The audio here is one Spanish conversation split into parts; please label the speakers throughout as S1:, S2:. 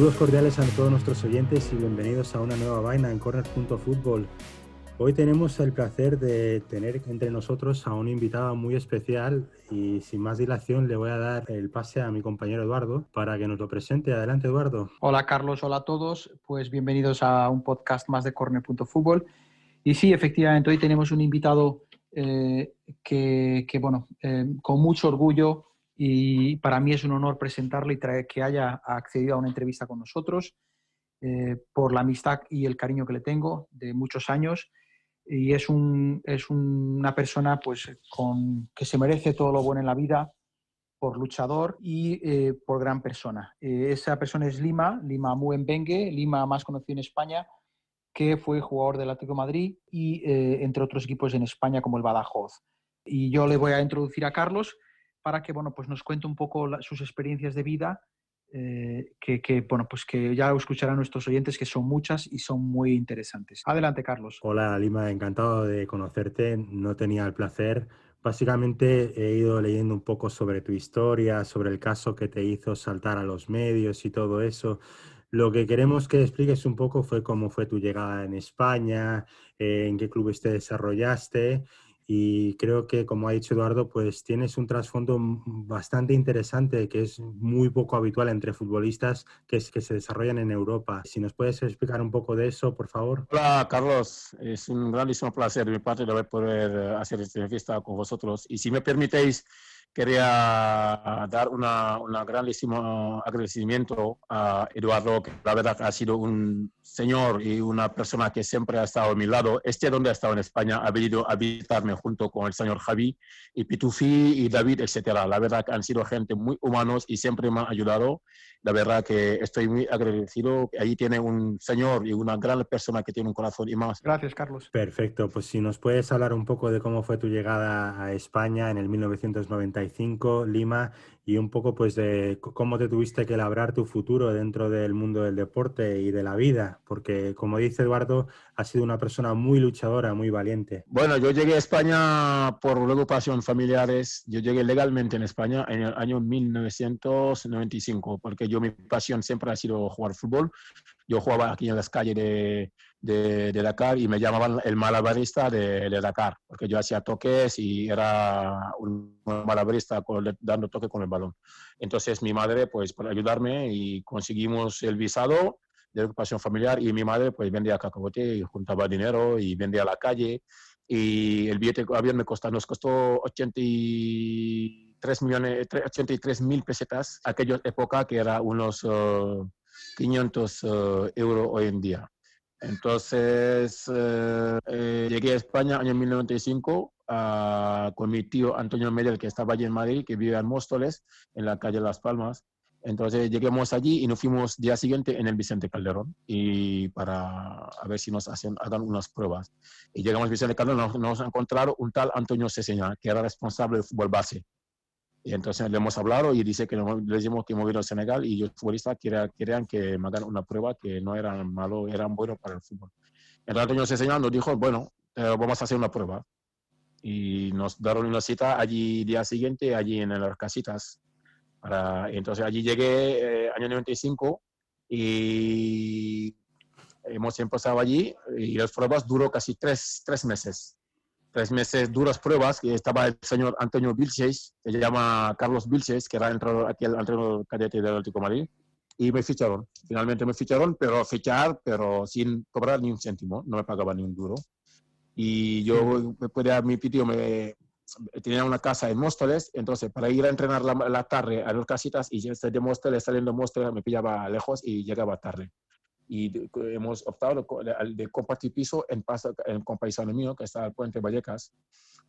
S1: Saludos cordiales a todos nuestros oyentes y bienvenidos a una nueva vaina en corner.football. Hoy tenemos el placer de tener entre nosotros a un invitado muy especial y sin más dilación le voy a dar el pase a mi compañero Eduardo para que nos lo presente. Adelante Eduardo.
S2: Hola Carlos, hola a todos. Pues bienvenidos a un podcast más de corner.football. Y sí, efectivamente, hoy tenemos un invitado eh, que, bueno, eh, con mucho orgullo y para mí es un honor presentarle y traer, que haya accedido a una entrevista con nosotros eh, por la amistad y el cariño que le tengo de muchos años y es, un, es una persona pues, con, que se merece todo lo bueno en la vida por luchador y eh, por gran persona. Eh, esa persona es Lima, Lima Muembengue, Lima más conocido en España, que fue jugador del Atlético Madrid y eh, entre otros equipos en España como el Badajoz. Y yo le voy a introducir a Carlos para que bueno, pues nos cuente un poco sus experiencias de vida eh, que, bueno, pues que ya escucharán nuestros oyentes, que son muchas y son muy interesantes. Adelante, Carlos.
S1: Hola, Lima, encantado de conocerte. No tenía el placer. Básicamente he ido leyendo un poco sobre tu historia, sobre el caso que te hizo saltar a los medios y todo eso. Lo que queremos que expliques un poco fue cómo fue tu llegada en España, eh, en qué clubes te desarrollaste y creo que, como ha dicho Eduardo, pues tienes un trasfondo bastante interesante que es muy poco habitual entre futbolistas que, es, que se desarrollan en Europa. Si nos puedes explicar un poco de eso, por favor.
S3: Hola, Carlos. Es un grandísimo placer de mi parte de poder hacer esta entrevista con vosotros. Y si me permitéis, quería dar una, una grandísimo agradecimiento a Eduardo, que la verdad ha sido un señor y una persona que siempre ha estado a mi lado. Este donde ha estado en España ha venido a visitarme junto con el señor Javi y Pitufi y David, etcétera. La verdad que han sido gente muy humanos y siempre me han ayudado. La verdad que estoy muy agradecido. Ahí tiene un señor y una gran persona que tiene un corazón y más.
S2: Gracias, Carlos.
S1: Perfecto. Pues si nos puedes hablar un poco de cómo fue tu llegada a España en el 1995, Lima, y un poco pues de cómo te tuviste que labrar tu futuro dentro del mundo del deporte y de la vida, porque como dice Eduardo, has sido una persona muy luchadora, muy valiente.
S3: Bueno, yo llegué a España por ocupación familiares, yo llegué legalmente en España en el año 1995, porque yo mi pasión siempre ha sido jugar fútbol. Yo jugaba aquí en las calles de, de, Dakar y me llamaban el malabarista de, Dakar, porque yo hacía toques y era un malabarista dando toque con el balón. Entonces mi madre, pues por ayudarme y conseguimos el visado de ocupación familiar y mi madre pues vendía cacahuete y juntaba dinero y vendía a la calle y el billete de me costó, nos costó 83 millones, 83 mil pesetas, aquella época que era unos 500 uh, uh, euros hoy en día. Entonces, eh, eh, llegué a España año 1995 ah, con mi tío Antonio Medel, que estaba allí en Madrid, que vive en Móstoles, en la calle Las Palmas. Entonces, lleguemos allí y nos fuimos día siguiente en el Vicente Calderón y para a ver si nos hacen, hagan unas pruebas. Y llegamos al Vicente Calderón, nos, nos encontraron un tal Antonio Ceseña, que era responsable del fútbol base. Y entonces le hemos hablado y dice que le decimos que mover al Senegal y los futbolistas querían, que me hagan una prueba que no eran malos, eran buenos para el fútbol. Nos enseñó, nos dijo, bueno, eh, vamos a hacer una prueba. Y nos dieron una cita allí día siguiente, allí en las casitas. Para, entonces allí llegué eh, año 95 y hemos empezado allí y las pruebas duró casi tres, tres meses tres meses duras pruebas, que estaba el señor Antonio Vilches, que se llama Carlos Vilches, que era el entrenador cadete del Atlético Madrid, y me ficharon. Finalmente me ficharon, pero fichar, pero sin cobrar ni un céntimo, no me pagaba ni un duro. Y yo, me podía, mi tío me tenía una casa en Móstoles, entonces para ir a entrenar la, tarde a las casitas y de Móstoles, saliendo de Móstoles, me pillaba lejos y llegaba tarde y hemos optado de, compartir piso en, en, con paisano mío que está al puente Vallecas.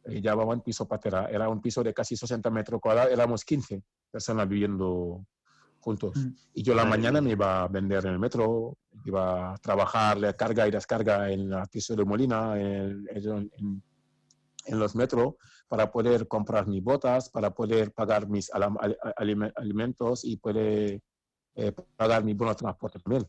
S3: Eh, un piso patera. Era un piso de casi 60 metros cuadrados. Éramos 15 personas viviendo juntos. Mm. Y yo la mañana me iba a vender en el metro, iba a trabajar la carga y descarga en el piso de Molina, en, en, en los metros, para poder comprar mis botas, para poder pagar mis alimentos y poder eh, pagar mi bono de transporte también.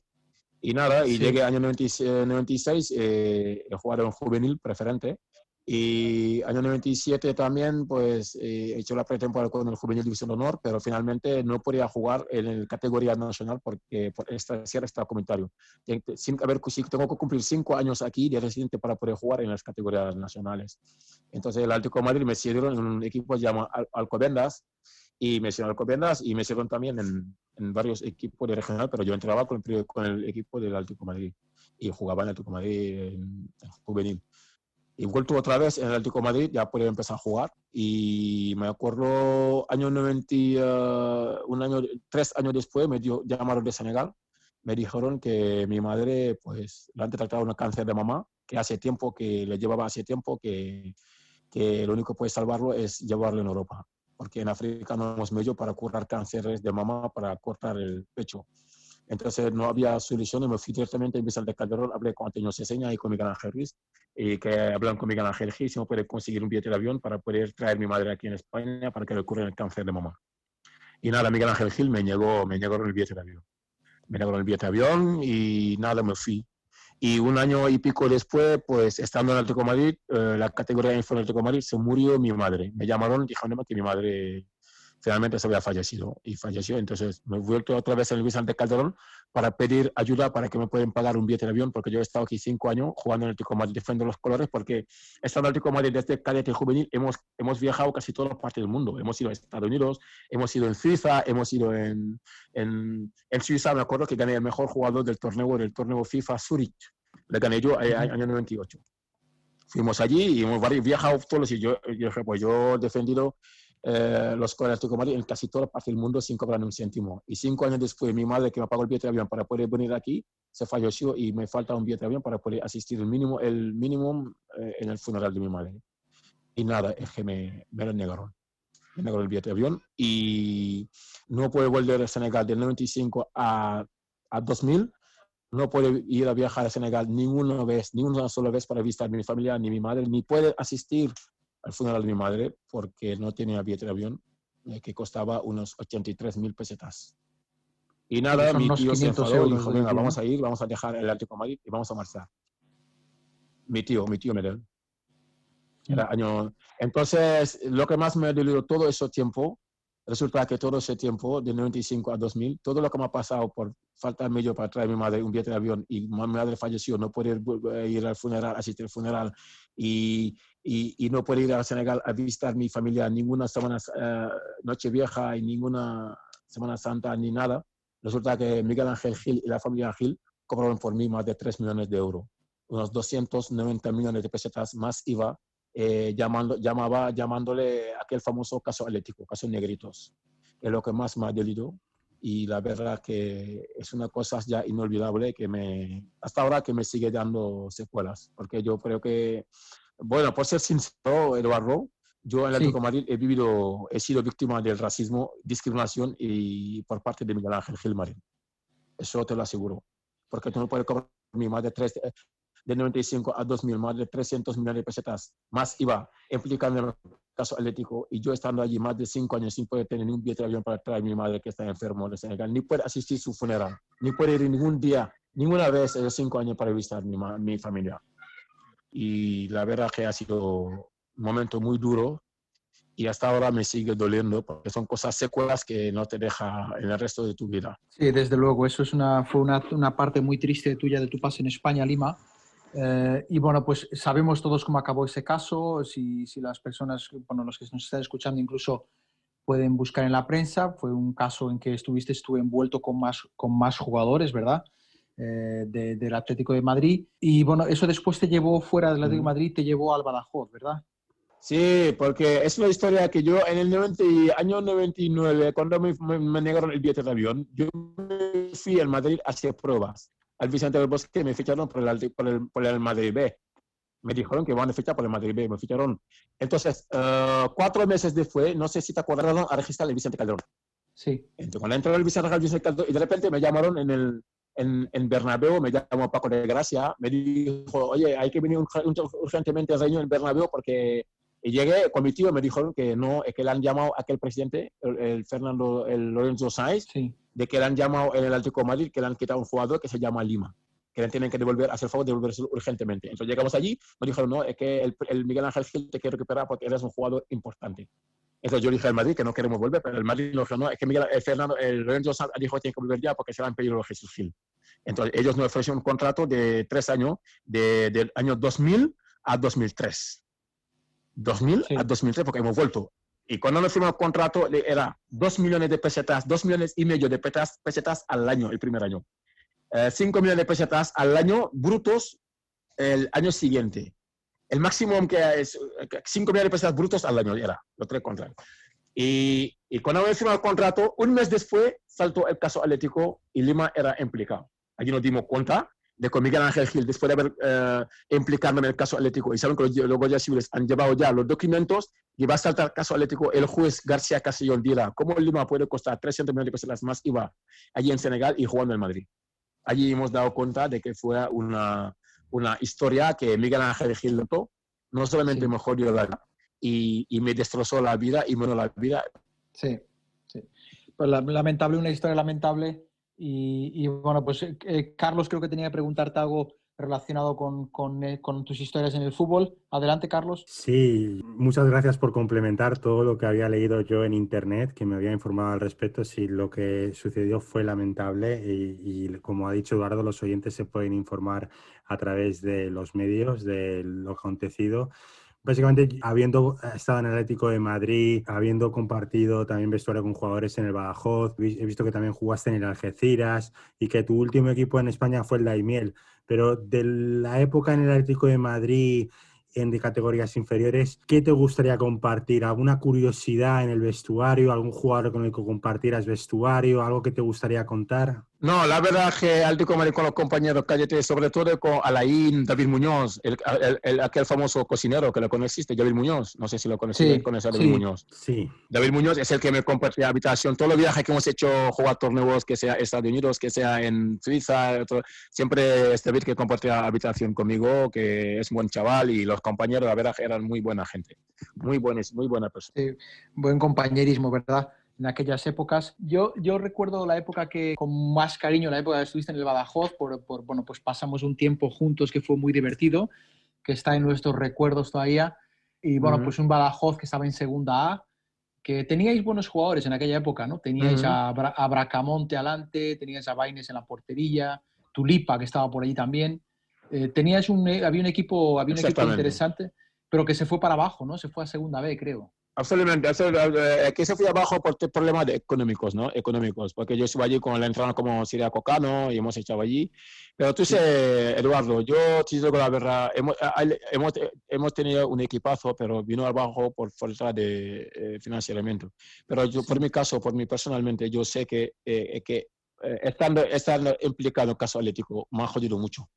S3: Y nada, y llegué año 96, eh, jugar en juvenil preferente. Y año 97 también, pues eh, he hecho la pretemporada con el Juvenil División de Honor, pero finalmente no podía jugar en la categoría nacional porque por esta, cierre comentario. Sin, a ver, tengo que cumplir cinco años aquí de residente para poder jugar en las categorías nacionales. Entonces el Atlético Madrid me cedieron en un equipo llamado Alcobendas y me hicieron Alcobendas y me hicieron también en, en, varios equipos de regional, pero yo entraba con el, con el equipo del Atlético Madrid y jugaba en el Atlético Madrid en, en juvenil. Y vuelto otra vez en el Atlético Madrid, ya pude empezar a jugar. Y me acuerdo, año 90, eh, un año, tres años después, me dio, llamaron de Senegal. Me dijeron que mi madre, pues, la han tratado un cáncer de mamá, que hace tiempo, que le llevaba hace tiempo, que, que lo único que puede salvarlo es llevarlo en Europa. Porque en África no hemos medio para curar cánceres de mamá, para cortar el pecho. Entonces no había solución y me fui directamente a Vicente Calderón, hablé con Antonio Ceseña y con Miguel Ángel Ruiz, y que hablan con Miguel Ángel Ruiz si me puede conseguir un billete de avión para poder traer a mi madre aquí en España para que le ocurra el cáncer de mamá. Y nada, Miguel Ángel Gil me llegó, me llegó el billete de avión. Me llegó el billete de avión y nada, me fui. Y un año y pico después, pues estando en Atlético Madrid, eh, la categoría de info del Atlético Madrid, se murió mi madre. Me llamaron y dijeron que mi madre finalmente se había fallecido y falleció. Entonces me he vuelto otra vez en Vicente Calderón para pedir ayuda para que me puedan pagar un billete de avión, porque yo he estado aquí cinco años jugando en el Tico Madrid, defendiendo los colores, porque estando en el Tico Madrid desde cadete juvenil hemos, hemos viajado casi todas las partes del mundo. Hemos ido a Estados Unidos, hemos ido en Suiza, hemos ido en, en, en Suiza, me acuerdo que gané el mejor jugador del torneo, del torneo FIFA Zurich. Le gané yo en el año 98 fuimos allí y hemos viajado todos los yo, yo, pues yo he defendido eh, los colores de Madrid en casi toda parte del mundo sin cobrar un céntimo. Y cinco años después, mi madre, que me pagó el billete de avión para poder venir aquí, se falleció y me falta un billete de avión para poder asistir el mínimo, el mínimo eh, en el funeral de mi madre. Y nada, es que me, me lo negaron. Me negaron el billete de avión y no puedo volver a Senegal del 95 a, a 2000 no puede ir a viajar a Senegal ninguna vez, ni una sola vez para visitar a mi familia, ni mi madre, ni puede asistir al funeral de mi madre porque no tenía billete de avión eh, que costaba unos 83 mil pesetas. Y nada, mi tío se enfadó y dijo, venga, vamos a ir, vamos a dejar el Atlético Madrid y vamos a marchar. Mi tío, mi tío Medel. Era año... Entonces, lo que más me ha dolido todo ese tiempo, resulta que todo ese tiempo, de 95 a 2000, todo lo que me ha pasado por falta de medio para traer a mi madre un billete de avión y mi madre falleció, no poder ir al funeral, asistir al funeral y, y, no puedo ir a Senegal a visitar mi familia ninguna semana uh, noche vieja y ninguna Semana Santa ni nada. Resulta que Miguel Ángel Gil y la familia Gil cobraron por mí más de 3 millones de euros, unos 290 millones de pesetas más IVA, eh, llamando, llamaba, llamándole aquel famoso caso atlético, caso negritos. Es lo que más me ha dolido y la verdad que es una cosa ya inolvidable que me, hasta ahora que me sigue dando secuelas, porque yo creo que bueno, por ser sincero, Eduardo, yo en Atlético Madrid he vivido, he sido víctima del racismo, discriminación y por parte de Miguel Ángel Gilmarín. Eso te lo aseguro. Porque tú no puedes cobrar mi más de, tres, de 95 a 2000, más de 300 millones de pesetas, más IVA, implicando en el caso atlético, y yo estando allí más de cinco años sin poder tener ni un billete de avión para traer a mi madre que está enfermo de Senegal, ni poder asistir a su funeral, ni poder ir ningún día, ninguna vez en los cinco años para visitar mi, mi familia y la verdad que ha sido un momento muy duro y hasta ahora me sigue doliendo porque son cosas secuelas que no te deja en el resto de tu vida.
S2: Sí, desde luego, eso es una, fue una, una parte muy triste tuya de tu paso en España, Lima. Eh, y bueno, pues sabemos todos cómo acabó ese caso, si, si las personas, bueno, los que nos están escuchando incluso pueden buscar en la prensa, fue un caso en que estuviste, estuve envuelto con más, con más jugadores, ¿verdad? Eh, del Atlético de Madrid. Y bueno, eso después te llevó fuera del Atlético de Madrid, te llevó al Badajoz, ¿verdad?
S3: Sí, porque es una historia que yo en el 90, año 99, cuando me, me, negaron el billete de avión, yo me fui al Madrid a hacer pruebas. Al Vicente del Bosque me ficharon por el, por el, por el Madrid B. Me dijeron que van a fichar por el Madrid B, me ficharon. Entonces, uh, cuatro meses después, no sé si te acordaron, a registrar el Vicente Calderón.
S2: Sí.
S3: Entonces, cuando entró el Vicente Calderón, y de repente me llamaron en el, en, en, Bernabéu, me llamó Paco de Gracia, me dijo, oye, hay que venir urgentemente a reunión en Bernabéu porque y llegué con mi tío me dijo que no, que le han llamado a aquel presidente, el, Fernando, el Lorenzo Sáenz, de que le han llamado en el Atlético Madrid, que le han quitado un jugador que se llama Lima. que le tienen que devolver, hacer el favor de devolverse urgentemente. Entonces llegamos allí, nos dijeron, no, es que el, Miguel Ángel Gil te quiere recuperar porque eres un jugador importante. Entonces yo dije al Madrid que no queremos volver, pero el Madrid nos no, es que Miguel, el Fernando, el Lorenzo dijo que tiene que volver ya porque se va en peligro Jesús Gil. Entonces ellos nos ofrecieron un contrato de tres años, de, del año 2000 a 2003. 2000 a 2003 porque hemos vuelto. Y cuando nos firmamos el contrato era 2 millones de pesetas, 2 millones y medio de pesetas, pesetas al año, el primer año. 5 eh, millones de pesetas al año brutos el año siguiente. El máximo que es 5 millones de pesetas brutos al año era, los tres contratos. Y, y cuando habíamos firmado el contrato, un mes después saltó el caso Atlético y Lima era implicado. Allí nos dimos cuenta de con Miguel Ángel Gil, después de haber eh, implicado en el caso Atlético, y saben que los, los guardias civiles han llevado ya los documentos, y va a saltar el caso Atlético, el juez García Casillón dirá, ¿cómo Lima puede costar 300 millones de pesetas más IVA allí en Senegal y jugando en Madrid? allí hemos dado cuenta de que fue una, una historia que Miguel Ángel Gil notó, no solamente me jodió la vida, y, y, me destrozó la vida y bueno, la vida.
S2: Sí, sí. Pues lamentable, una historia lamentable. Y, y bueno, pues eh, Carlos creo que tenía que preguntarte algo relacionado eh, con, tus historias en el fútbol. Adelante, Carlos.
S1: Sí, muchas gracias por complementar todo lo que había leído yo en Internet, que me había informado al respecto. Si lo que sucedió fue lamentable y, como ha dicho Eduardo, los oyentes se pueden informar a través de los medios de lo acontecido. Básicamente, habiendo estado en el Atlético de Madrid, habiendo compartido también vestuario con jugadores en el Badajoz, he visto que también jugaste en el Algeciras y que tu último equipo en España fue el Daimiel. Pero de la época en el Atlético de Madrid, en de categorías inferiores, ¿qué te gustaría compartir? ¿Alguna curiosidad en el vestuario? ¿Algún jugador con el que compartieras vestuario? ¿Algo que te gustaría contar?
S3: No, la verdad es que alto con los compañeros Cállate, sobre todo con Alain, David Muñoz, el, aquel famoso cocinero que lo conociste, David Muñoz, no sé si lo conociste, sí, conoces a David Muñoz.
S1: Sí.
S3: David Muñoz es el que me compartía habitación. Todos los viajes que hemos hecho, jugar torneos, que sea Estados Unidos, que sea en Suiza, siempre es David que compartía habitación conmigo, que es un buen chaval y los compañeros, la verdad, eran muy buena gente, muy buenas, muy buena persona.
S2: Sí, buen compañerismo, ¿verdad? En aquellas épocas. Yo, yo recuerdo la época que, con más cariño, la época que estuviste en el Badajoz, por, por, bueno, pues pasamos un tiempo juntos que fue muy divertido, que está en nuestros recuerdos todavía. Y bueno, pues un Badajoz que estaba en segunda A, que teníais buenos jugadores en aquella época, ¿no? Teníais a, Bracamonte adelante, teníais a Baines en la portería, Tulipa que estaba por ahí también. Eh, teníais un, había un equipo, había un equipo interesante, pero que se fue para abajo, ¿no? Se fue a segunda B, creo.
S3: Absolutamente, absolutamente. Aquí se fui abajo por problemas económicos, ¿no? Económicos, porque yo estuve allí con el entrenador como Siria Cocano y hemos echado allí. Pero tú sé, Eduardo, yo te digo la verdad, hemos, hemos, hemos, tenido un equipazo, pero vino abajo por falta de eh, financiamiento. Pero yo, por mi caso, por mí personalmente, yo sé que, eh, que eh, estando, estando implicado en el caso atlético me ha jodido mucho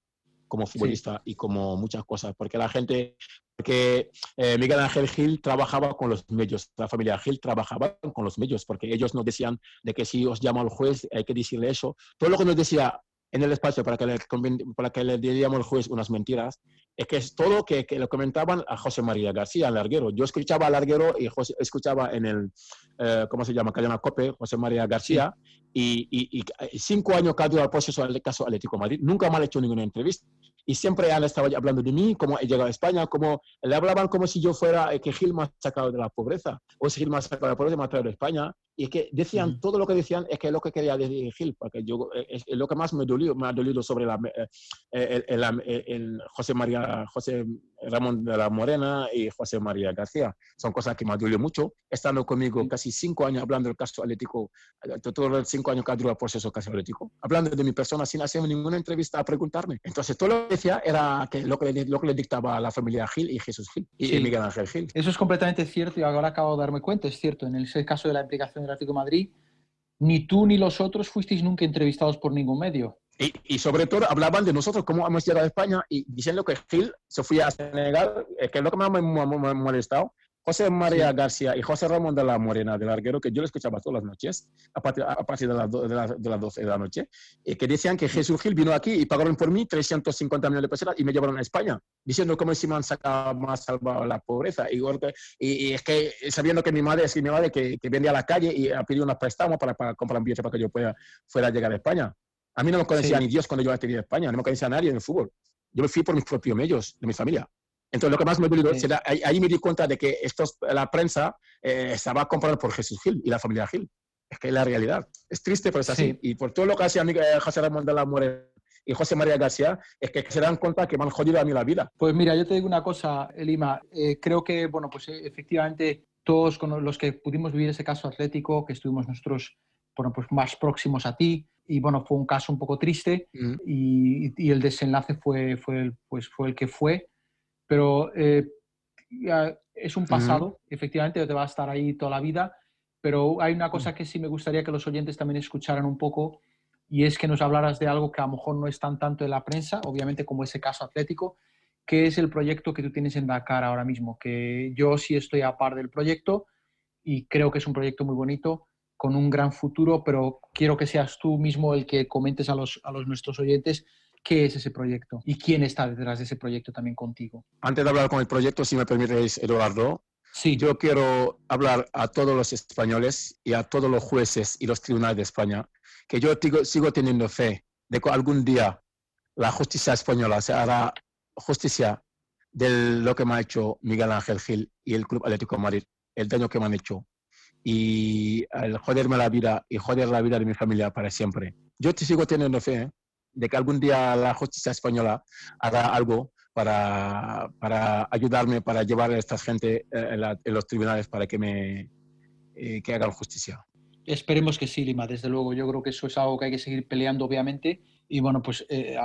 S3: como futbolista y como muchas cosas, porque la gente, porque eh, Miguel Ángel Gil trabajaba con los medios, la familia Gil trabajaba con los medios, porque ellos nos decían de que si os llama el juez hay que decirle eso. Todo lo que nos decía en el espacio para que le, para que le diríamos al juez unas mentiras, es que es todo que, que lo comentaban a José María García, al larguero. Yo escuchaba al larguero y José, escuchaba en el, eh, ¿cómo se llama? Cadena Cope, José María García, y, y, y, cinco años que ha durado el proceso del caso Atlético Madrid, nunca han hecho ninguna entrevista y siempre han estado hablando de mí, cómo he llegado a España, como le hablaban como si yo fuera eh, que Gil me ha sacado de la pobreza, o si Gil me ha sacado de la pobreza me ha traído a España, y que decían, todo lo que decían es que es lo que quería decir Gil, porque yo, eh, es, lo que más me, dolió, me ha dolido sobre la, eh, el, el, José María, José Ramón de la Morena y José María García. Son cosas que me dolido mucho, estando conmigo casi cinco años hablando del caso atlético, todos los cinco años que durado el proceso caso atlético, hablando de mi persona sin hacer ninguna entrevista a preguntarme. Entonces, todo lo que decía era que lo que, le, lo que le dictaba la familia Gil y Jesús Gil y Miguel Ángel Gil.
S2: Eso es completamente cierto y ahora acabo de darme cuenta, es cierto, en el caso de la implicación del Atlético de Madrid, ni tú ni los otros fuisteis nunca entrevistados por ningún medio.
S3: Y, y, sobre todo hablaban de nosotros, cómo hemos llegado a España, y diciendo que Gil se fue a Senegal, que es lo que me ha molestado, José María García y José Ramón de la Morena del Larguero, que yo lo escuchaba todas las noches, a partir, a partir de, las de, las 12 de la noche, y que decían que Jesús Gil vino aquí y pagaron por mí 350 millones de pesos y me llevaron a España, diciendo cómo si me han sacado más salvado la pobreza. Y, y, es que sabiendo que mi madre es mi madre que, que vendía a la calle y ha pedido unos préstamos para, para comprar un billete para que yo pueda, fuera a llegar a España. A mí no me conocía ni Dios cuando yo tenía en España, no me conocía a nadie en el fútbol. Yo me fui por mis propios medios, de mi familia. Entonces, lo que más me dolió, ahí, me di cuenta de que estos, la prensa eh, estaba comprada por Jesús Gil y la familia Gil. Es que es la realidad. Es triste, pero es así. Y por todo lo que hacía eh, José Ramón de la More y José María García, es que se dan cuenta que me han jodido a mí la vida.
S2: Pues mira, yo te digo una cosa, Elima. Eh, creo que, bueno, pues efectivamente todos con los que pudimos vivir ese caso atlético, que estuvimos nosotros bueno, pues más próximos a ti, y bueno, fue un caso un poco triste mm. y, y, el desenlace fue, fue, el, pues fue el que fue, pero eh, es un pasado, efectivamente, te va a estar ahí toda la vida, pero hay una cosa mm. que sí me gustaría que los oyentes también escucharan un poco y es que nos hablaras de algo que a lo mejor no es tan tanto en la prensa, obviamente como ese caso atlético, que es el proyecto que tú tienes en Dakar ahora mismo, que yo sí estoy a par del proyecto y creo que es un proyecto muy bonito con un gran futuro, pero quiero que seas tú mismo el que comentes a los, a los nuestros oyentes qué es ese proyecto y quién está detrás de ese proyecto también contigo.
S3: Antes de hablar con el proyecto, si me permites, Eduardo, sí. yo quiero hablar a todos los españoles y a todos los jueces y los tribunales de España que yo sigo teniendo fe de que algún día la justicia española se hará justicia de lo que me ha hecho Miguel Ángel Gil y el Club Atlético de Madrid, el daño que me han hecho y el joderme la vida y joder la vida de mi familia para siempre. Yo te sigo teniendo fe ¿eh? de que algún día la justicia española hará algo para, para ayudarme, para llevar a esta gente eh, en, los tribunales para que me eh, que hagan justicia.
S2: Esperemos que sí, Lima, desde luego. Yo creo que eso es algo que hay que seguir peleando, obviamente. Y bueno, pues eh,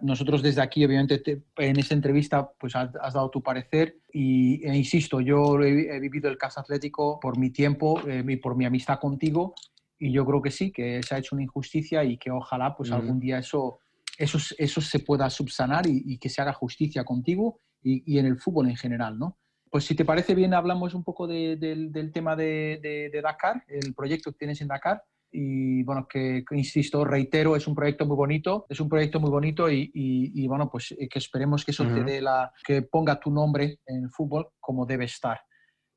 S2: nosotros desde aquí, obviamente, en esta entrevista, pues has, dado tu parecer. Y e insisto, yo he, vivido el caso atlético por mi tiempo eh, y por mi amistad contigo. Y yo creo que sí, que se ha hecho una injusticia y que ojalá, pues algún día eso, eso, eso se pueda subsanar y, que se haga justicia contigo y, y en el fútbol en general, ¿no? Pues si te parece bien, hablamos un poco del tema de, Dakar, el proyecto que tienes en Dakar. Y bueno, que, insisto, reitero, es un proyecto muy bonito, es un proyecto muy bonito y, bueno, pues eh, que esperemos que eso te dé la, que ponga tu nombre en el fútbol como debe estar.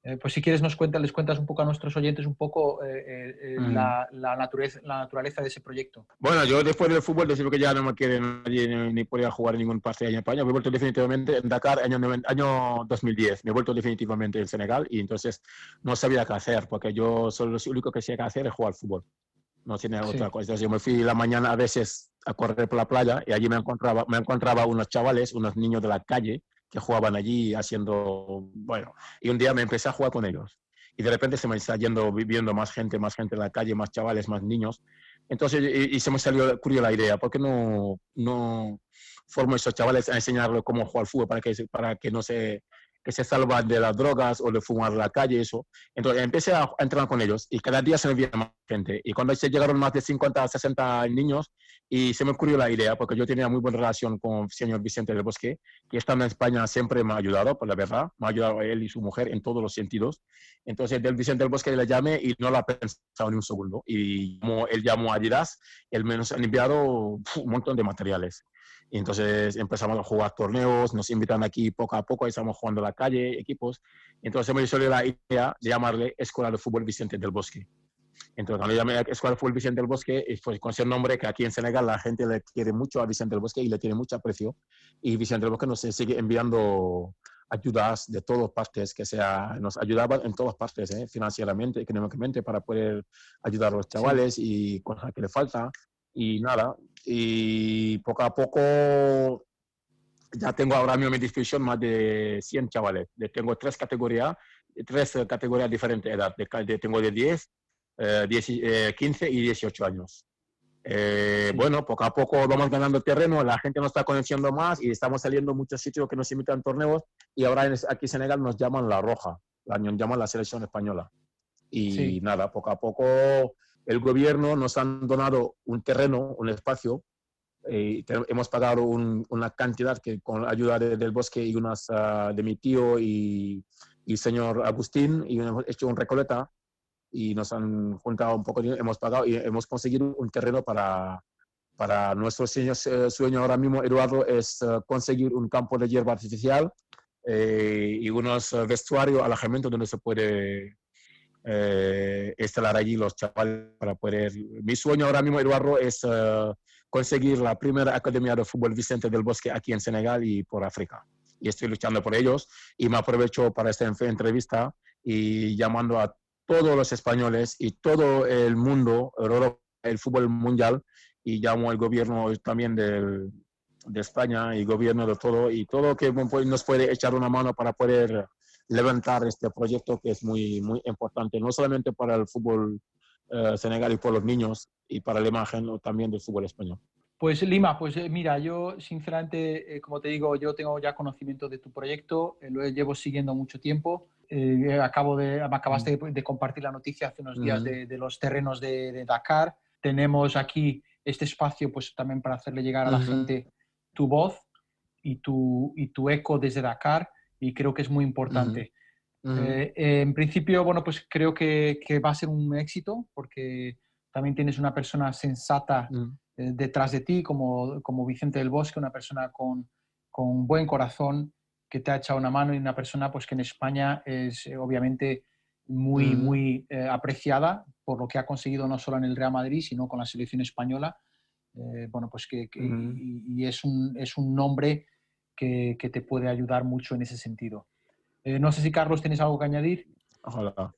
S2: Eh, pues si quieres nos cuenta, les cuentas un poco a nuestros oyentes un poco eh, eh, la, naturaleza, la naturaleza de ese proyecto.
S3: Bueno, yo después del fútbol decido que ya no me quiere nadie ni, podía jugar en ningún partido en España. Me he vuelto definitivamente en Dakar año, año 2010. Me he vuelto definitivamente en Senegal y entonces no sabía qué hacer porque yo solo lo único que sé que hacer es jugar fútbol. No tiene otra cosa. Entonces yo me fui la mañana a veces a correr por la playa y allí me encontraba, me encontraba unos chavales, unos niños de la calle que jugaban allí haciendo, bueno, y un día me empecé a jugar con ellos. Y de repente se me está yendo, viviendo más gente, más gente en la calle, más chavales, más niños. Entonces, y, se me salió curiosa la idea, ¿por qué no, no formo esos chavales a enseñarles cómo jugar fútbol para que, para que no se que se salvan de las drogas o de fumar en la calle, eso. Entonces empecé a entrenar con ellos y cada día se me veía más gente. Y cuando llegaron más de 50, 60 niños, y se me ocurrió la idea, porque yo tenía muy buena relación con el señor Vicente del Bosque, que estando en España siempre me ha ayudado, por la verdad, me ha ayudado él y su mujer en todos los sentidos. Entonces, del Vicente del Bosque le llamé y no lo ha pensado ni un segundo. Y como él llamó a Adidas, él me nos han enviado un montón de materiales. Y entonces empezamos a jugar torneos, nos invitan aquí poco a poco, y estamos jugando a la calle, equipos. Entonces me salió la idea de llamarle Escuela de Fútbol Vicente del Bosque. Entonces cuando llamé a Escuela de Fútbol Vicente del Bosque, fue con ese nombre que aquí en Senegal la gente le quiere mucho a Vicente del Bosque y le tiene mucho aprecio. Y Vicente del Bosque nos sigue enviando ayudas de todas partes, que sea, nos ayudaba en todas partes, ¿eh? financieramente, económicamente, para poder ayudar a los chavales y cosas que le falta. Y nada, y poco a poco ya tengo ahora mismo a mi disposición más de 100 chavales. Tengo tres categorías, tres categorías diferentes de edad. tengo de 10, 10 15 y 18 años. Eh, bueno, poco a poco vamos ganando terreno, la gente nos está conociendo más y estamos saliendo a muchos sitios que nos invitan torneos y ahora aquí en Senegal nos llaman La Roja, la, nos llaman la selección española. Y nada, poco a poco el gobierno nos han donado un terreno, un espacio, y eh, hemos pagado una cantidad que con la ayuda del bosque y unas ah, de mi tío y, el señor Agustín, y hemos hecho un recoleta y nos han juntado un poco, hemos pagado y hemos conseguido un terreno para, para nuestro sueño, sueño ahora mismo, Eduardo, es ah, conseguir un campo de hierba artificial eh, y unos vestuarios, alojamiento donde se puede eh, instalar allí los chavales para poder... Mi sueño ahora mismo, Eduardo, es eh, conseguir la primera academia de fútbol Vicente del Bosque aquí en Senegal y por África. Y estoy luchando por ellos y me aprovecho para esta entrevista y llamando a todos los españoles y todo el mundo, el fútbol mundial, y llamo al gobierno también de, de España y gobierno de todo, y todo que nos puede echar una mano para poder levantar este proyecto que es muy, muy importante, no solamente para el fútbol eh, senegal y por los niños y para la imagen también del fútbol español.
S2: Pues Lima, pues eh, mira, yo sinceramente, eh, como te digo, yo tengo ya conocimiento de tu proyecto, lo llevo siguiendo mucho tiempo. acabo de, acabaste mm. de, compartir la noticia hace unos días de, de, los terrenos de, Dakar. Tenemos aquí este espacio pues también para hacerle llegar a la gente tu voz y tu, y tu eco desde Dakar y creo que es muy importante. Eh, en principio, bueno, pues creo que, que, va a ser un éxito porque también tienes una persona sensata mm. eh, detrás de ti, como, como Vicente del Bosque, una persona con, con buen corazón que te ha echado una mano y una persona pues que en España es eh, obviamente muy, muy apreciada por lo que ha conseguido no solo en el Real Madrid, sino con la selección española. bueno, pues que, y, es, un, es un nombre que, te puede ayudar mucho en ese sentido. Eh, no sé si Carlos tienes algo que añadir.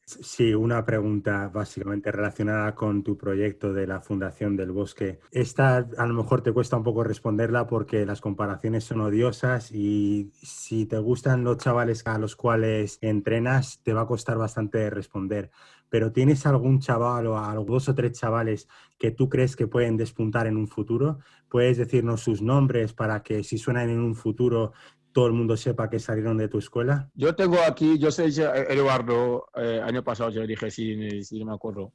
S1: Sí, una pregunta básicamente relacionada con tu proyecto de la Fundación del Bosque. Esta a lo mejor te cuesta un poco responderla porque las comparaciones son odiosas y si te gustan los chavales a los cuales entrenas, te va a costar bastante responder. Pero ¿tienes algún chaval o dos o tres chavales que tú crees que pueden despuntar en un futuro? ¿Puedes decirnos sus nombres para que si suenan en un futuro todo el mundo sepa que salieron de tu escuela?
S3: Yo tengo aquí, yo sé, Eduardo, eh, año pasado yo dije, si, si me acuerdo,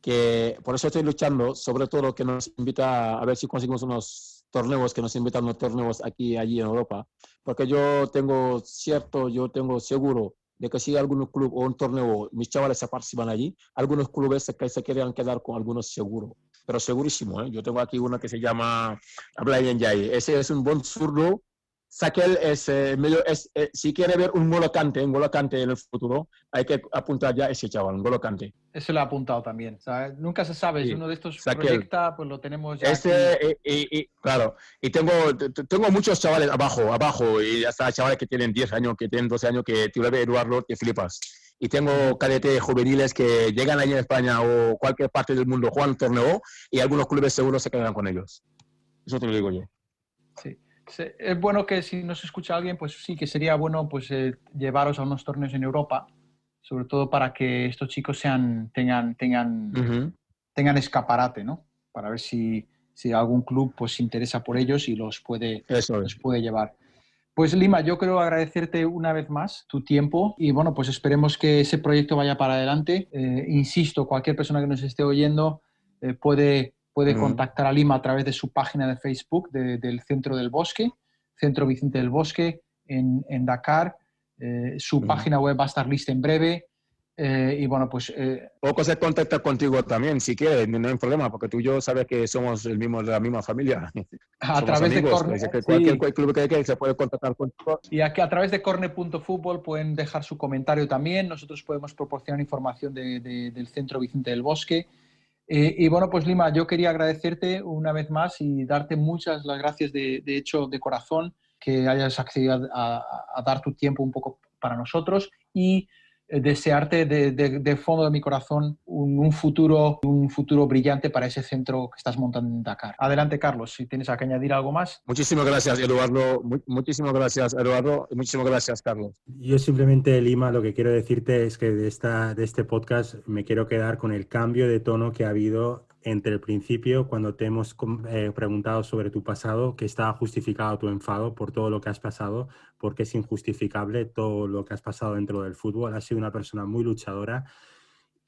S3: que por eso estoy luchando, sobre todo que nos invita a ver si conseguimos unos torneos, que nos invitan a unos torneos aquí allí en Europa, porque yo tengo cierto, yo tengo seguro de que si algún club o un torneo, mis chavales se participan allí, algunos clubes se, se querían quedar con algunos seguros, pero segurísimo. ¿eh? Yo tengo aquí uno que se llama Ablayen Jai. Ese es un buen zurdo Saquel es, eh, medio, es eh, si quiere ver un golocante, un golocante en el futuro, hay que apuntar ya ese chaval, un golocante.
S2: Eso lo he apuntado también. nunca se sabe, si uno de estos proyecta, pues lo tenemos ya.
S3: Este, y, claro, y tengo, tengo muchos chavales abajo, abajo, y hasta chavales que tienen 10 años, que tienen 12 años, que tú le ves Eduardo, te flipas. Y tengo cadetes juveniles que llegan allí en España o cualquier parte del mundo, juegan torneo, y algunos clubes seguros se quedan con ellos. Eso te lo digo yo.
S2: Sí es bueno que si nos escucha alguien, pues sí, que sería bueno pues eh, llevaros a unos torneos en Europa, sobre todo para que estos chicos sean, tengan, tengan, tengan escaparate, ¿no? Para ver si, si, algún club pues se interesa por ellos y los puede, los puede llevar. Pues Lima, yo quiero agradecerte una vez más tu tiempo y bueno, pues esperemos que ese proyecto vaya para adelante. Eh, insisto, cualquier persona que nos esté oyendo eh, puede puede contactar a Lima a través de su página de Facebook del Centro del Bosque, Centro Vicente del Bosque en, Dakar. Eh, su página web va a estar lista en breve. Eh, y bueno, pues... Eh,
S3: Poco se contacta contigo también, si quieres, no hay problema, porque tú y yo sabes que somos el mismo, de la misma familia.
S2: A través de Corne.
S3: Cualquier club que hay se puede contactar contigo.
S2: Y aquí a través de corne.fútbol pueden dejar su comentario también. Nosotros podemos proporcionar información del Centro Vicente del Bosque. Eh, y bueno, pues Lima, yo quería agradecerte una vez más y darte muchas las gracias de, hecho de corazón que hayas accedido a, dar tu tiempo un poco para nosotros. Y desearte de, fondo de mi corazón un, futuro, un futuro brillante para ese centro que estás montando en Dakar. Adelante, Carlos, si tienes que añadir algo más.
S3: Muchísimas gracias, Eduardo. muchísimas gracias, Eduardo. Y muchísimas gracias, Carlos.
S1: Yo simplemente, Lima, lo que quiero decirte es que de, esta, de este podcast me quiero quedar con el cambio de tono que ha habido entre el principio, cuando te hemos eh, preguntado sobre tu pasado, que estaba justificado tu enfado por todo lo que has pasado, porque es injustificable todo lo que has pasado dentro del fútbol. Has sido una persona muy luchadora,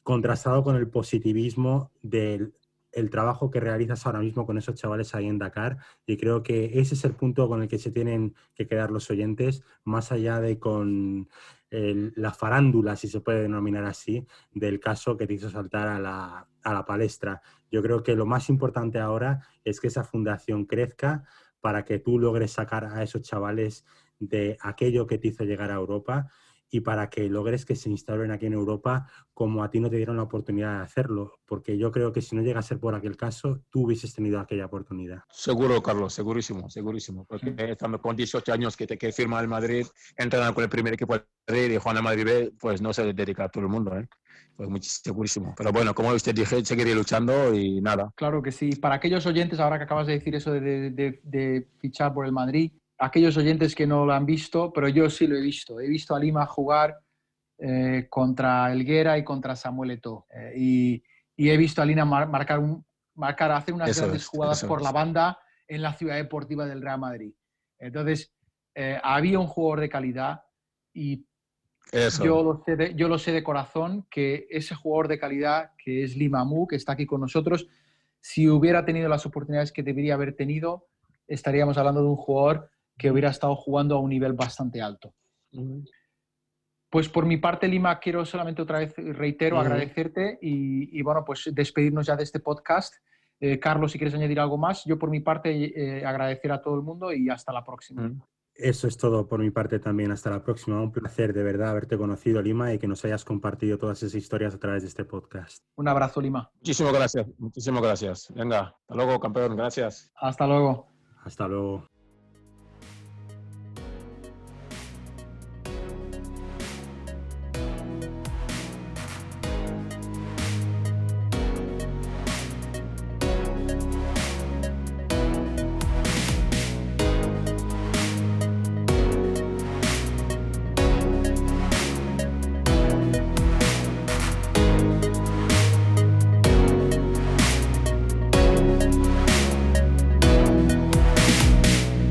S1: contrastado con el positivismo del el trabajo que realizas ahora mismo con esos chavales ahí en Dakar y creo que ese es el punto con el que se tienen que quedar los oyentes, más allá de con la farándula, si se puede denominar así, del caso que te hizo saltar a la, a la palestra. Yo creo que lo más importante ahora es que esa fundación crezca para que tú logres sacar a esos chavales de aquello que te hizo llegar a Europa y para que logres que se instalen aquí en Europa como a ti no te dieron la oportunidad de hacerlo, porque yo creo que si no llega a ser por aquel caso, tú hubieses tenido aquella oportunidad.
S3: Seguro, Carlos, segurísimo, segurísimo, porque estando con 18 años que te que firma el Madrid, entrenar con el primer equipo del Madrid y Juan de Madrid B, pues no se dedica a todo el mundo, ¿eh? Pues muy segurísimo. Pero bueno, como usted dije, seguiré luchando y nada.
S2: Claro que sí. Para aquellos oyentes, ahora que acabas de decir eso de, de, de fichar por el Madrid, aquellos oyentes que no lo han visto, pero yo sí lo he visto. He visto a Lima jugar eh, contra Elguera y contra Samuel Eto'o. Eh, y, y, he visto a Lima marcar, un, marcar hacer unas eso grandes es, jugadas por es. la banda en la ciudad deportiva del Real Madrid. Entonces, eh, había un jugador de calidad y yo lo, sé de, yo lo sé de corazón que ese jugador de calidad que es Lima Mu, que está aquí con nosotros, si hubiera tenido las oportunidades que debería haber tenido, estaríamos hablando de un jugador que hubiera estado jugando a un nivel bastante alto. Pues por mi parte, Lima, quiero solamente otra vez, reitero, agradecerte y, y, bueno, pues despedirnos ya de este podcast. Eh, Carlos, si quieres añadir algo más, yo por mi parte eh, agradecer a todo el mundo y hasta la próxima.
S1: Eso es todo por mi parte también. Hasta la próxima. Un placer de verdad haberte conocido, Lima, y que nos hayas compartido todas esas historias a través de este podcast.
S2: Un abrazo, Lima.
S3: Muchísimas gracias. Muchísimas gracias. Venga, hasta luego, campeón. Gracias.
S2: Hasta luego.
S1: Hasta luego.